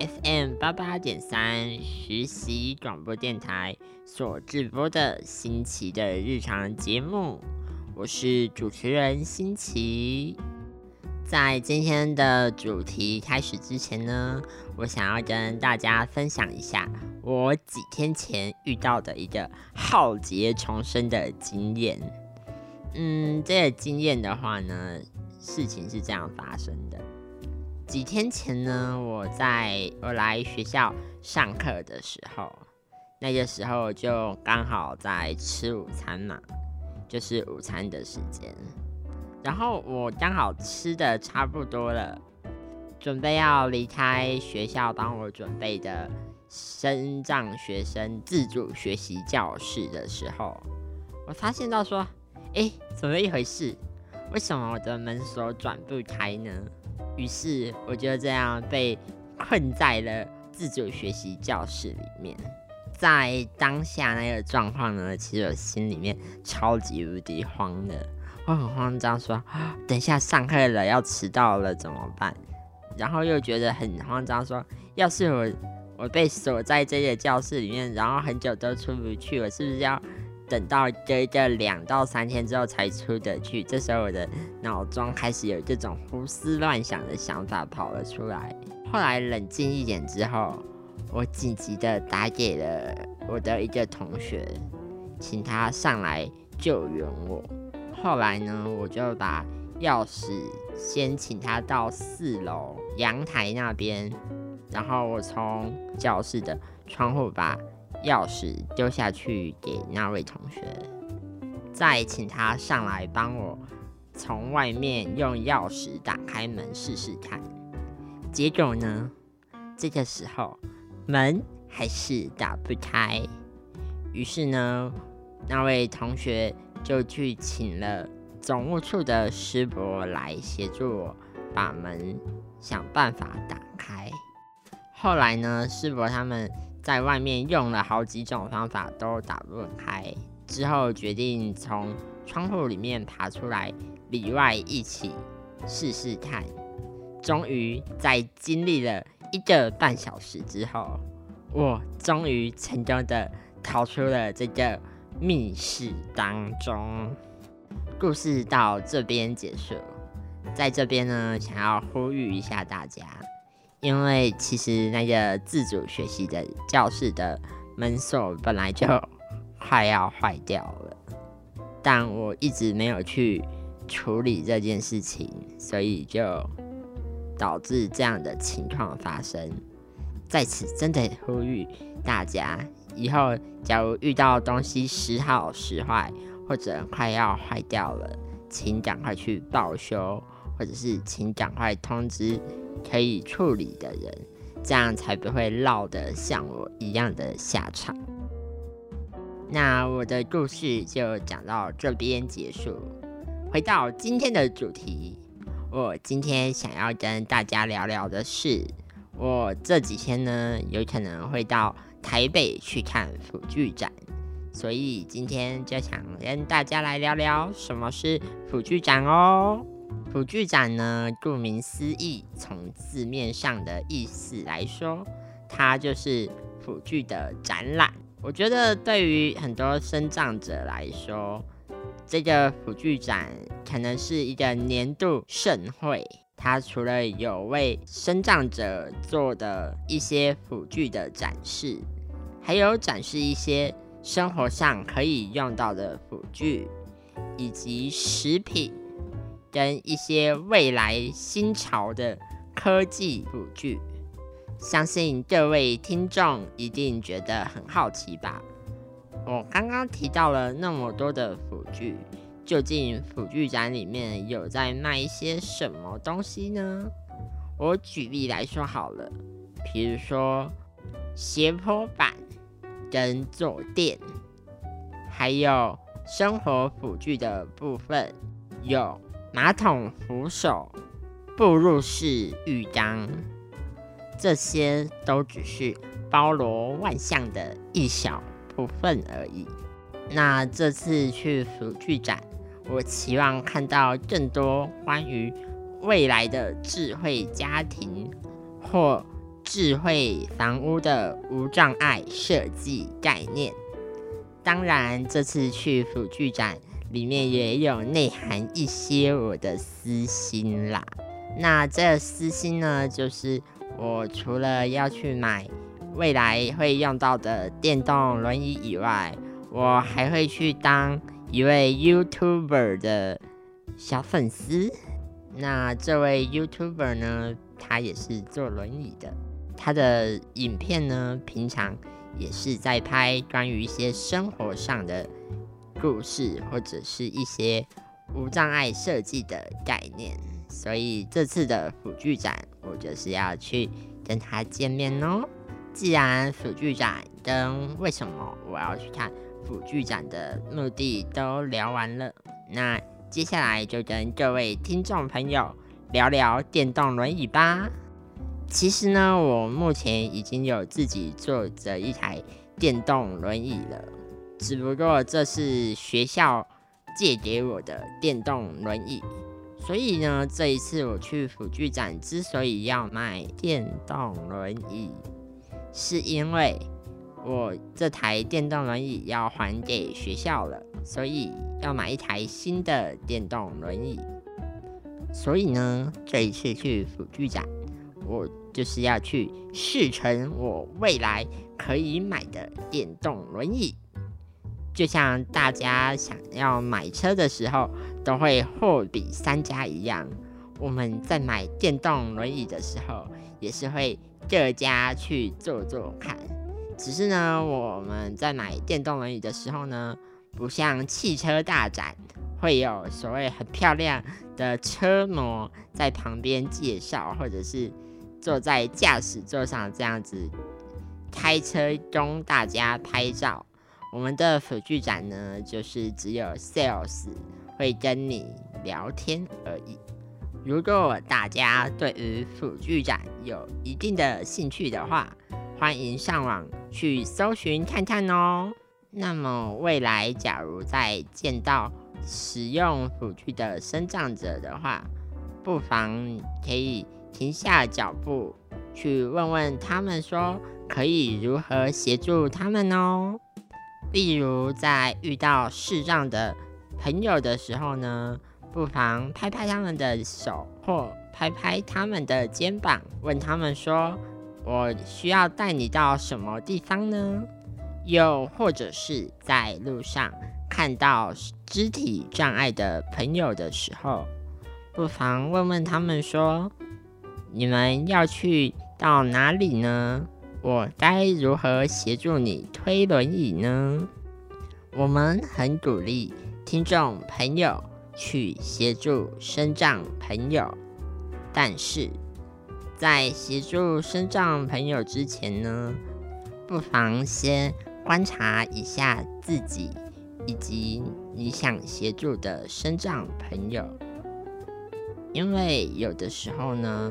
FM 八八点三实习广播电台所直播的新奇的日常节目，我是主持人新奇。在今天的主题开始之前呢，我想要跟大家分享一下我几天前遇到的一个浩劫重生的经验。嗯，这个经验的话呢，事情是这样发生的。几天前呢，我在我来学校上课的时候，那个时候就刚好在吃午餐嘛，就是午餐的时间。然后我刚好吃的差不多了，准备要离开学校帮我准备的升障学生自主学习教室的时候，我发现到说，哎，怎么一回事？为什么我的门锁转不开呢？于是我就这样被困在了自主学习教室里面。在当下那个状况呢，其实我心里面超级无敌慌的，我很慌张，说等一下上课了要迟到了怎么办？然后又觉得很慌张，说要是我我被锁在这个教室里面，然后很久都出不去，我是不是要？等到这个两到三天之后才出得去，这时候我的脑中开始有这种胡思乱想的想法跑了出来。后来冷静一点之后，我紧急的打给了我的一个同学，请他上来救援我。后来呢，我就把钥匙先请他到四楼阳台那边，然后我从教室的窗户把。钥匙丢下去给那位同学，再请他上来帮我从外面用钥匙打开门试试看。结果呢，这个时候门还是打不开。于是呢，那位同学就去请了总务处的师伯来协助我把门想办法打开。后来呢，师伯他们。在外面用了好几种方法都打不开，之后决定从窗户里面爬出来，里外一起试试看。终于在经历了一个半小时之后，我终于成功的逃出了这个密室当中。故事到这边结束，在这边呢，想要呼吁一下大家。因为其实那个自主学习的教室的门锁本来就快要坏掉了，但我一直没有去处理这件事情，所以就导致这样的情况发生。在此真的呼吁大家，以后假如遇到东西时好时坏，或者快要坏掉了，请赶快去报修，或者是请赶快通知。可以处理的人，这样才不会落得像我一样的下场。那我的故事就讲到这边结束。回到今天的主题，我今天想要跟大家聊聊的是，我这几天呢有可能会到台北去看辅具展，所以今天就想跟大家来聊聊什么是辅具展哦。辅具展呢，顾名思义，从字面上的意思来说，它就是辅具的展览。我觉得对于很多生长者来说，这个辅具展可能是一个年度盛会。它除了有为生长者做的一些辅具的展示，还有展示一些生活上可以用到的辅具，以及食品。跟一些未来新潮的科技辅具，相信各位听众一定觉得很好奇吧？我刚刚提到了那么多的辅具，究竟辅具展里面有在卖一些什么东西呢？我举例来说好了，比如说斜坡板跟坐垫，还有生活辅具的部分，有马桶扶手、步入式浴缸，这些都只是包罗万象的一小部分而已。那这次去辅具展，我期望看到更多关于未来的智慧家庭或智慧房屋的无障碍设计概念。当然，这次去辅具展里面也有内涵一些我的私心啦。那这私心呢，就是我除了要去买未来会用到的电动轮椅以外，我还会去当一位 YouTuber 的小粉丝。那这位 YouTuber 呢，他也是坐轮椅的，他的影片呢，平常。也是在拍关于一些生活上的故事，或者是一些无障碍设计的概念。所以这次的辅具展，我就是要去跟他见面哦。既然辅具展跟为什么我要去看辅具展的目的都聊完了，那接下来就跟各位听众朋友聊聊电动轮椅吧。其实呢，我目前已经有自己坐着一台电动轮椅了，只不过这是学校借给我的电动轮椅，所以呢，这一次我去辅具展之所以要买电动轮椅，是因为我这台电动轮椅要还给学校了，所以要买一台新的电动轮椅。所以呢，这一次去辅具展，我。就是要去试乘我未来可以买的电动轮椅，就像大家想要买车的时候都会货比三家一样，我们在买电动轮椅的时候也是会各家去坐坐看。只是呢，我们在买电动轮椅的时候呢，不像汽车大展会有所谓很漂亮的车模在旁边介绍，或者是。坐在驾驶座上这样子开车供大家拍照。我们的辅具展呢，就是只有 sales 会跟你聊天而已。如果大家对于辅具展有一定的兴趣的话，欢迎上网去搜寻看看哦。那么未来假如再见到使用辅具的生长者的话，不妨可以。停下脚步，去问问他们说可以如何协助他们哦。例如，在遇到视障的朋友的时候呢，不妨拍拍他们的手，或拍拍他们的肩膀，问他们说：“我需要带你到什么地方呢？”又或者是在路上看到肢体障碍的朋友的时候，不妨问问他们说。你们要去到哪里呢？我该如何协助你推轮椅呢？我们很鼓励听众朋友去协助身障朋友，但是在协助身障朋友之前呢，不妨先观察一下自己以及你想协助的身障朋友，因为有的时候呢。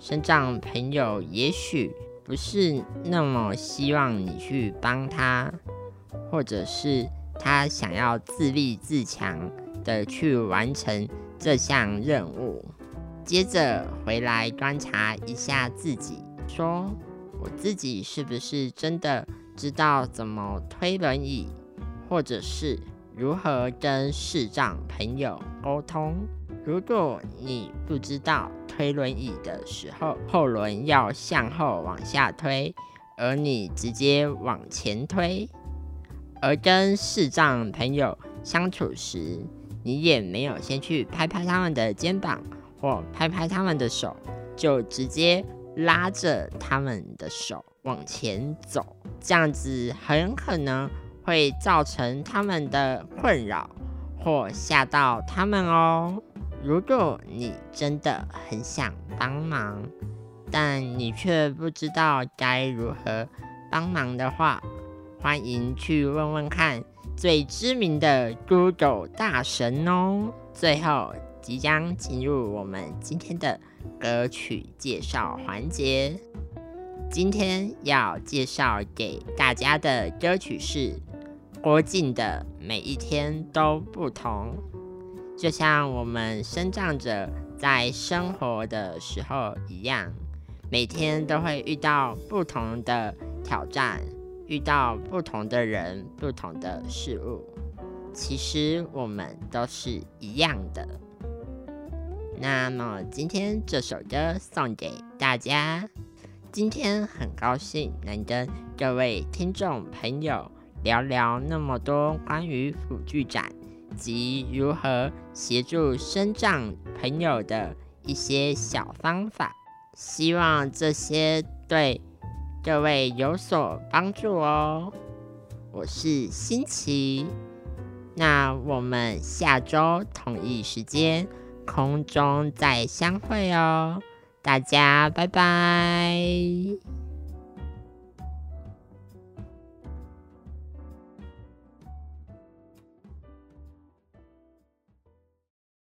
身障朋友也许不是那么希望你去帮他，或者是他想要自立自强的去完成这项任务。接着回来观察一下自己，说我自己是不是真的知道怎么推轮椅，或者是如何跟视障朋友沟通。如果你不知道，推轮椅的时候，后轮要向后往下推，而你直接往前推。而跟视障朋友相处时，你也没有先去拍拍他们的肩膀或拍拍他们的手，就直接拉着他们的手往前走，这样子很可能会造成他们的困扰或吓到他们哦。如果你真的很想帮忙，但你却不知道该如何帮忙的话，欢迎去问问看最知名的 Google 大神哦。最后，即将进入我们今天的歌曲介绍环节。今天要介绍给大家的歌曲是郭靖的《每一天都不同》。就像我们生长着在生活的时候一样，每天都会遇到不同的挑战，遇到不同的人、不同的事物。其实我们都是一样的。那么今天这首歌送给大家。今天很高兴能跟各位听众朋友聊聊那么多关于辅具展及如何协助生长朋友的一些小方法，希望这些对各位有所帮助哦。我是新奇，那我们下周同一时间空中再相会哦。大家拜拜。